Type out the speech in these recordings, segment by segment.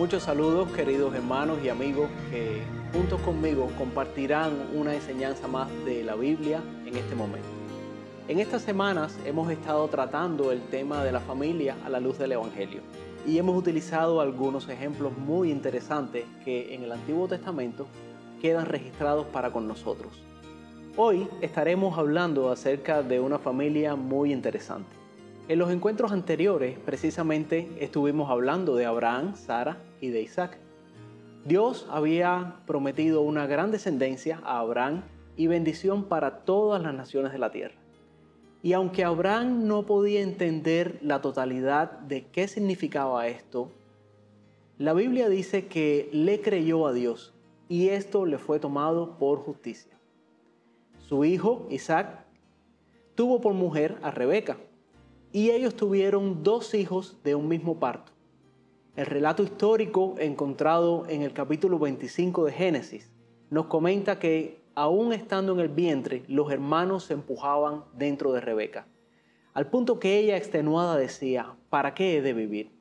Muchos saludos queridos hermanos y amigos que juntos conmigo compartirán una enseñanza más de la Biblia en este momento. En estas semanas hemos estado tratando el tema de la familia a la luz del Evangelio y hemos utilizado algunos ejemplos muy interesantes que en el Antiguo Testamento quedan registrados para con nosotros. Hoy estaremos hablando acerca de una familia muy interesante. En los encuentros anteriores, precisamente, estuvimos hablando de Abraham, Sara y de Isaac. Dios había prometido una gran descendencia a Abraham y bendición para todas las naciones de la tierra. Y aunque Abraham no podía entender la totalidad de qué significaba esto, la Biblia dice que le creyó a Dios y esto le fue tomado por justicia. Su hijo, Isaac, tuvo por mujer a Rebeca y ellos tuvieron dos hijos de un mismo parto. El relato histórico encontrado en el capítulo 25 de Génesis nos comenta que aún estando en el vientre, los hermanos se empujaban dentro de Rebeca, al punto que ella extenuada decía, ¿para qué he de vivir?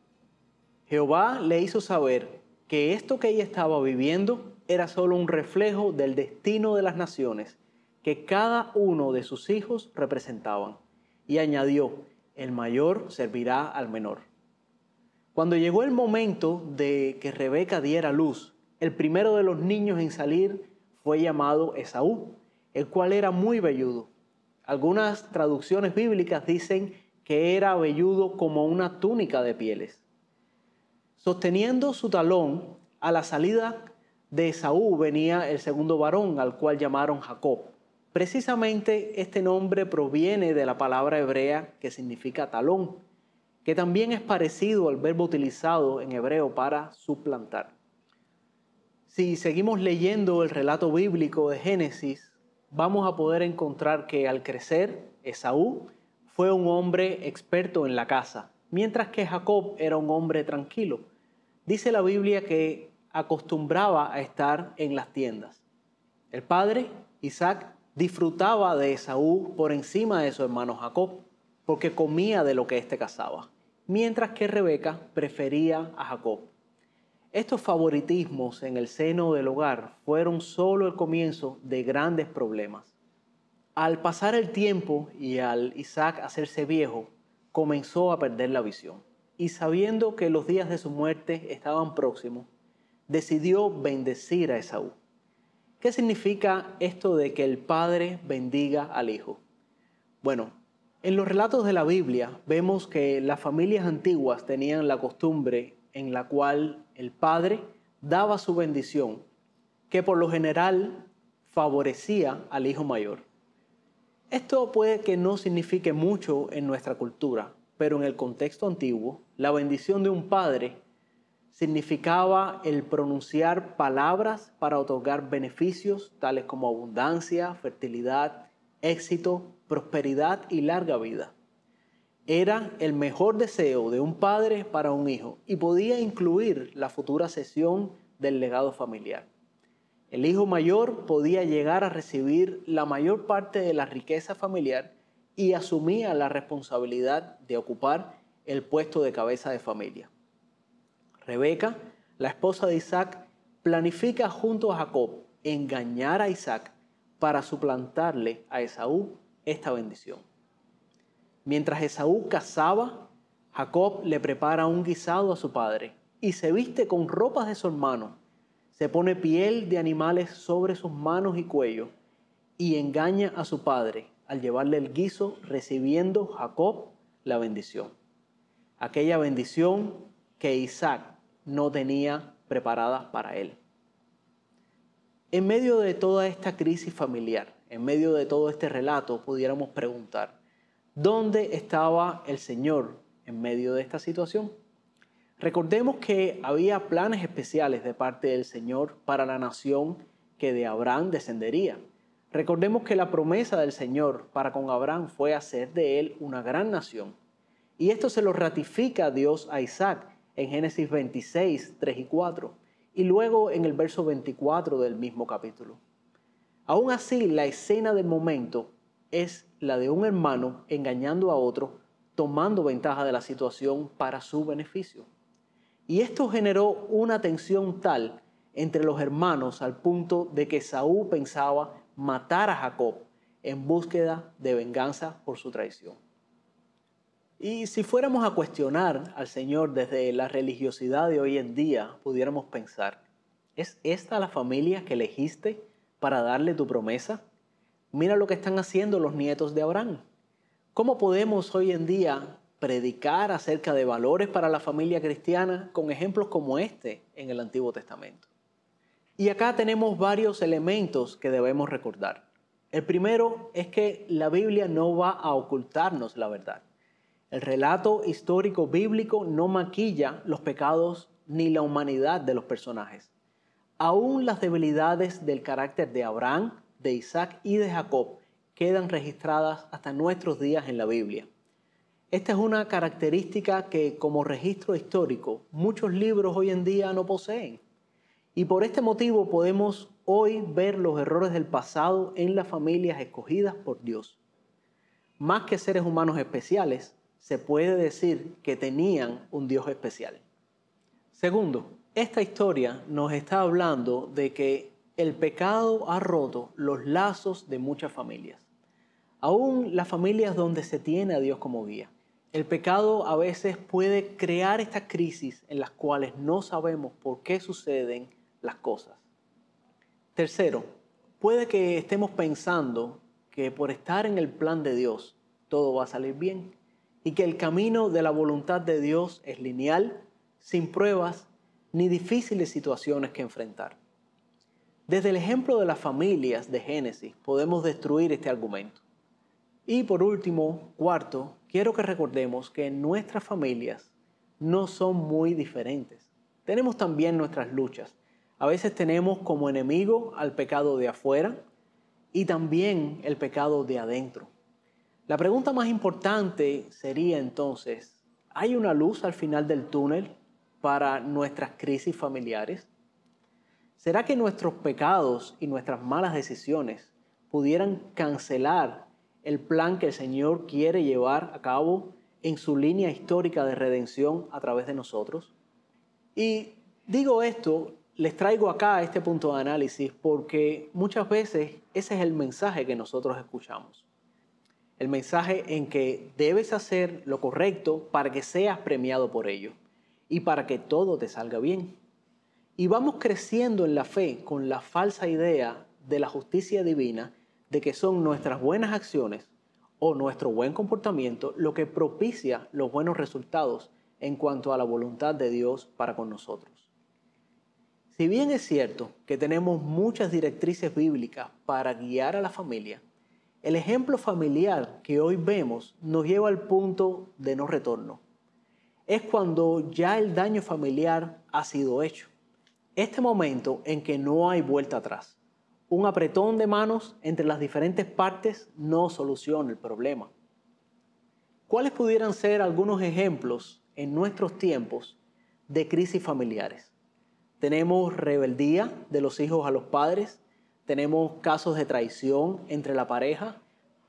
Jehová le hizo saber que esto que ella estaba viviendo era solo un reflejo del destino de las naciones que cada uno de sus hijos representaban. Y añadió, el mayor servirá al menor. Cuando llegó el momento de que Rebeca diera luz, el primero de los niños en salir fue llamado Esaú, el cual era muy velludo. Algunas traducciones bíblicas dicen que era velludo como una túnica de pieles. Sosteniendo su talón, a la salida de Esaú venía el segundo varón, al cual llamaron Jacob. Precisamente este nombre proviene de la palabra hebrea que significa talón, que también es parecido al verbo utilizado en hebreo para suplantar. Si seguimos leyendo el relato bíblico de Génesis, vamos a poder encontrar que al crecer, Esaú fue un hombre experto en la casa, mientras que Jacob era un hombre tranquilo. Dice la Biblia que acostumbraba a estar en las tiendas. El padre, Isaac, disfrutaba de Esaú por encima de su hermano Jacob, porque comía de lo que éste cazaba, mientras que Rebeca prefería a Jacob. Estos favoritismos en el seno del hogar fueron solo el comienzo de grandes problemas. Al pasar el tiempo y al Isaac hacerse viejo, comenzó a perder la visión. Y sabiendo que los días de su muerte estaban próximos, decidió bendecir a Esaú. ¿Qué significa esto de que el Padre bendiga al Hijo? Bueno, en los relatos de la Biblia vemos que las familias antiguas tenían la costumbre en la cual el Padre daba su bendición, que por lo general favorecía al hijo mayor. Esto puede que no signifique mucho en nuestra cultura, pero en el contexto antiguo, la bendición de un padre significaba el pronunciar palabras para otorgar beneficios tales como abundancia, fertilidad, éxito, prosperidad y larga vida. Era el mejor deseo de un padre para un hijo y podía incluir la futura cesión del legado familiar. El hijo mayor podía llegar a recibir la mayor parte de la riqueza familiar y asumía la responsabilidad de ocupar el puesto de cabeza de familia. Rebeca, la esposa de Isaac, planifica junto a Jacob engañar a Isaac para suplantarle a Esaú esta bendición. Mientras Esaú cazaba, Jacob le prepara un guisado a su padre y se viste con ropas de su hermano. Se pone piel de animales sobre sus manos y cuello y engaña a su padre al llevarle el guiso, recibiendo Jacob la bendición. Aquella bendición que Isaac no tenía preparada para él. En medio de toda esta crisis familiar, en medio de todo este relato, pudiéramos preguntar, ¿dónde estaba el Señor en medio de esta situación? Recordemos que había planes especiales de parte del Señor para la nación que de Abraham descendería. Recordemos que la promesa del Señor para con Abraham fue hacer de él una gran nación. Y esto se lo ratifica Dios a Isaac en Génesis 26, 3 y 4, y luego en el verso 24 del mismo capítulo. Aún así, la escena del momento es la de un hermano engañando a otro, tomando ventaja de la situación para su beneficio. Y esto generó una tensión tal entre los hermanos al punto de que Saúl pensaba matar a Jacob en búsqueda de venganza por su traición. Y si fuéramos a cuestionar al Señor desde la religiosidad de hoy en día, pudiéramos pensar, ¿es esta la familia que elegiste para darle tu promesa? Mira lo que están haciendo los nietos de Abraham. ¿Cómo podemos hoy en día predicar acerca de valores para la familia cristiana con ejemplos como este en el Antiguo Testamento? Y acá tenemos varios elementos que debemos recordar. El primero es que la Biblia no va a ocultarnos la verdad. El relato histórico bíblico no maquilla los pecados ni la humanidad de los personajes. Aún las debilidades del carácter de Abraham, de Isaac y de Jacob quedan registradas hasta nuestros días en la Biblia. Esta es una característica que como registro histórico muchos libros hoy en día no poseen. Y por este motivo podemos hoy ver los errores del pasado en las familias escogidas por Dios. Más que seres humanos especiales, se puede decir que tenían un Dios especial. Segundo, esta historia nos está hablando de que el pecado ha roto los lazos de muchas familias, aún las familias donde se tiene a Dios como guía. El pecado a veces puede crear estas crisis en las cuales no sabemos por qué suceden las cosas. Tercero, puede que estemos pensando que por estar en el plan de Dios todo va a salir bien y que el camino de la voluntad de Dios es lineal, sin pruebas ni difíciles situaciones que enfrentar. Desde el ejemplo de las familias de Génesis podemos destruir este argumento. Y por último, cuarto, quiero que recordemos que nuestras familias no son muy diferentes. Tenemos también nuestras luchas. A veces tenemos como enemigo al pecado de afuera y también el pecado de adentro. La pregunta más importante sería entonces, ¿hay una luz al final del túnel para nuestras crisis familiares? ¿Será que nuestros pecados y nuestras malas decisiones pudieran cancelar el plan que el Señor quiere llevar a cabo en su línea histórica de redención a través de nosotros? Y digo esto, les traigo acá este punto de análisis porque muchas veces ese es el mensaje que nosotros escuchamos el mensaje en que debes hacer lo correcto para que seas premiado por ello y para que todo te salga bien. Y vamos creciendo en la fe con la falsa idea de la justicia divina de que son nuestras buenas acciones o nuestro buen comportamiento lo que propicia los buenos resultados en cuanto a la voluntad de Dios para con nosotros. Si bien es cierto que tenemos muchas directrices bíblicas para guiar a la familia, el ejemplo familiar que hoy vemos nos lleva al punto de no retorno. Es cuando ya el daño familiar ha sido hecho. Este momento en que no hay vuelta atrás. Un apretón de manos entre las diferentes partes no soluciona el problema. ¿Cuáles pudieran ser algunos ejemplos en nuestros tiempos de crisis familiares? Tenemos rebeldía de los hijos a los padres, tenemos casos de traición entre la pareja,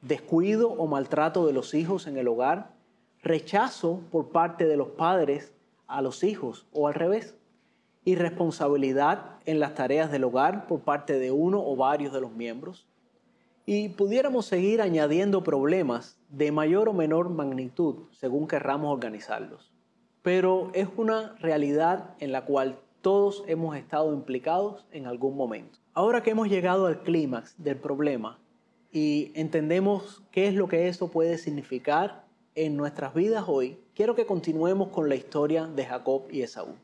descuido o maltrato de los hijos en el hogar, rechazo por parte de los padres a los hijos o al revés, irresponsabilidad en las tareas del hogar por parte de uno o varios de los miembros. Y pudiéramos seguir añadiendo problemas de mayor o menor magnitud según querramos organizarlos. Pero es una realidad en la cual todos hemos estado implicados en algún momento. Ahora que hemos llegado al clímax del problema y entendemos qué es lo que eso puede significar en nuestras vidas hoy, quiero que continuemos con la historia de Jacob y Esaú.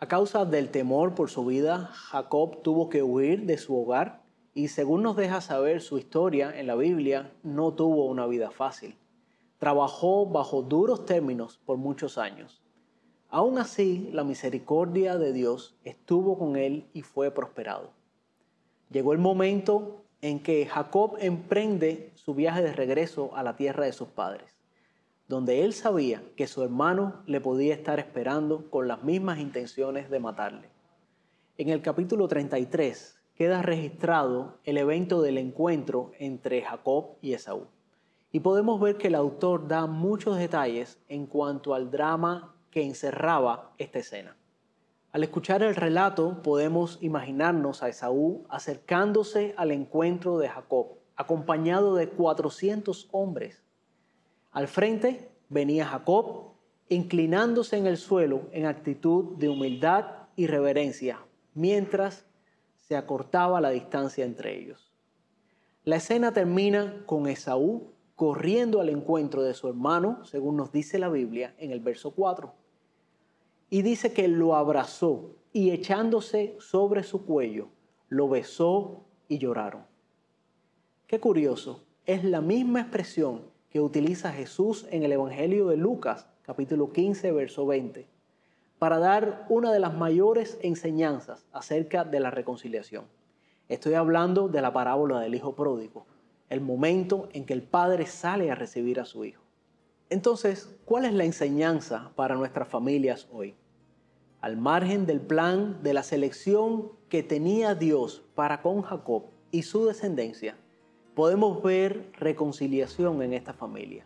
A causa del temor por su vida, Jacob tuvo que huir de su hogar y según nos deja saber su historia en la Biblia, no tuvo una vida fácil. Trabajó bajo duros términos por muchos años. Aún así, la misericordia de Dios estuvo con él y fue prosperado. Llegó el momento en que Jacob emprende su viaje de regreso a la tierra de sus padres, donde él sabía que su hermano le podía estar esperando con las mismas intenciones de matarle. En el capítulo 33 queda registrado el evento del encuentro entre Jacob y Esaú. Y podemos ver que el autor da muchos detalles en cuanto al drama que encerraba esta escena. Al escuchar el relato podemos imaginarnos a Esaú acercándose al encuentro de Jacob, acompañado de 400 hombres. Al frente venía Jacob, inclinándose en el suelo en actitud de humildad y reverencia, mientras se acortaba la distancia entre ellos. La escena termina con Esaú corriendo al encuentro de su hermano, según nos dice la Biblia en el verso 4 y dice que lo abrazó y echándose sobre su cuello, lo besó y lloraron. Qué curioso, es la misma expresión que utiliza Jesús en el Evangelio de Lucas, capítulo 15, verso 20, para dar una de las mayores enseñanzas acerca de la reconciliación. Estoy hablando de la parábola del Hijo Pródigo, el momento en que el Padre sale a recibir a su Hijo. Entonces, ¿cuál es la enseñanza para nuestras familias hoy? Al margen del plan de la selección que tenía Dios para con Jacob y su descendencia, podemos ver reconciliación en esta familia.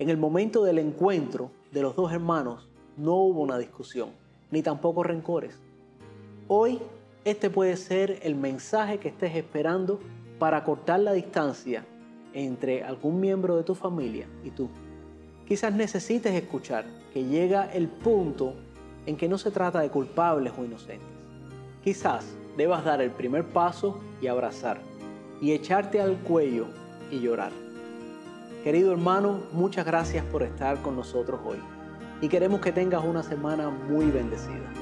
En el momento del encuentro de los dos hermanos no hubo una discusión, ni tampoco rencores. Hoy este puede ser el mensaje que estés esperando para cortar la distancia entre algún miembro de tu familia y tú. Quizás necesites escuchar que llega el punto en que no se trata de culpables o inocentes. Quizás debas dar el primer paso y abrazar, y echarte al cuello y llorar. Querido hermano, muchas gracias por estar con nosotros hoy y queremos que tengas una semana muy bendecida.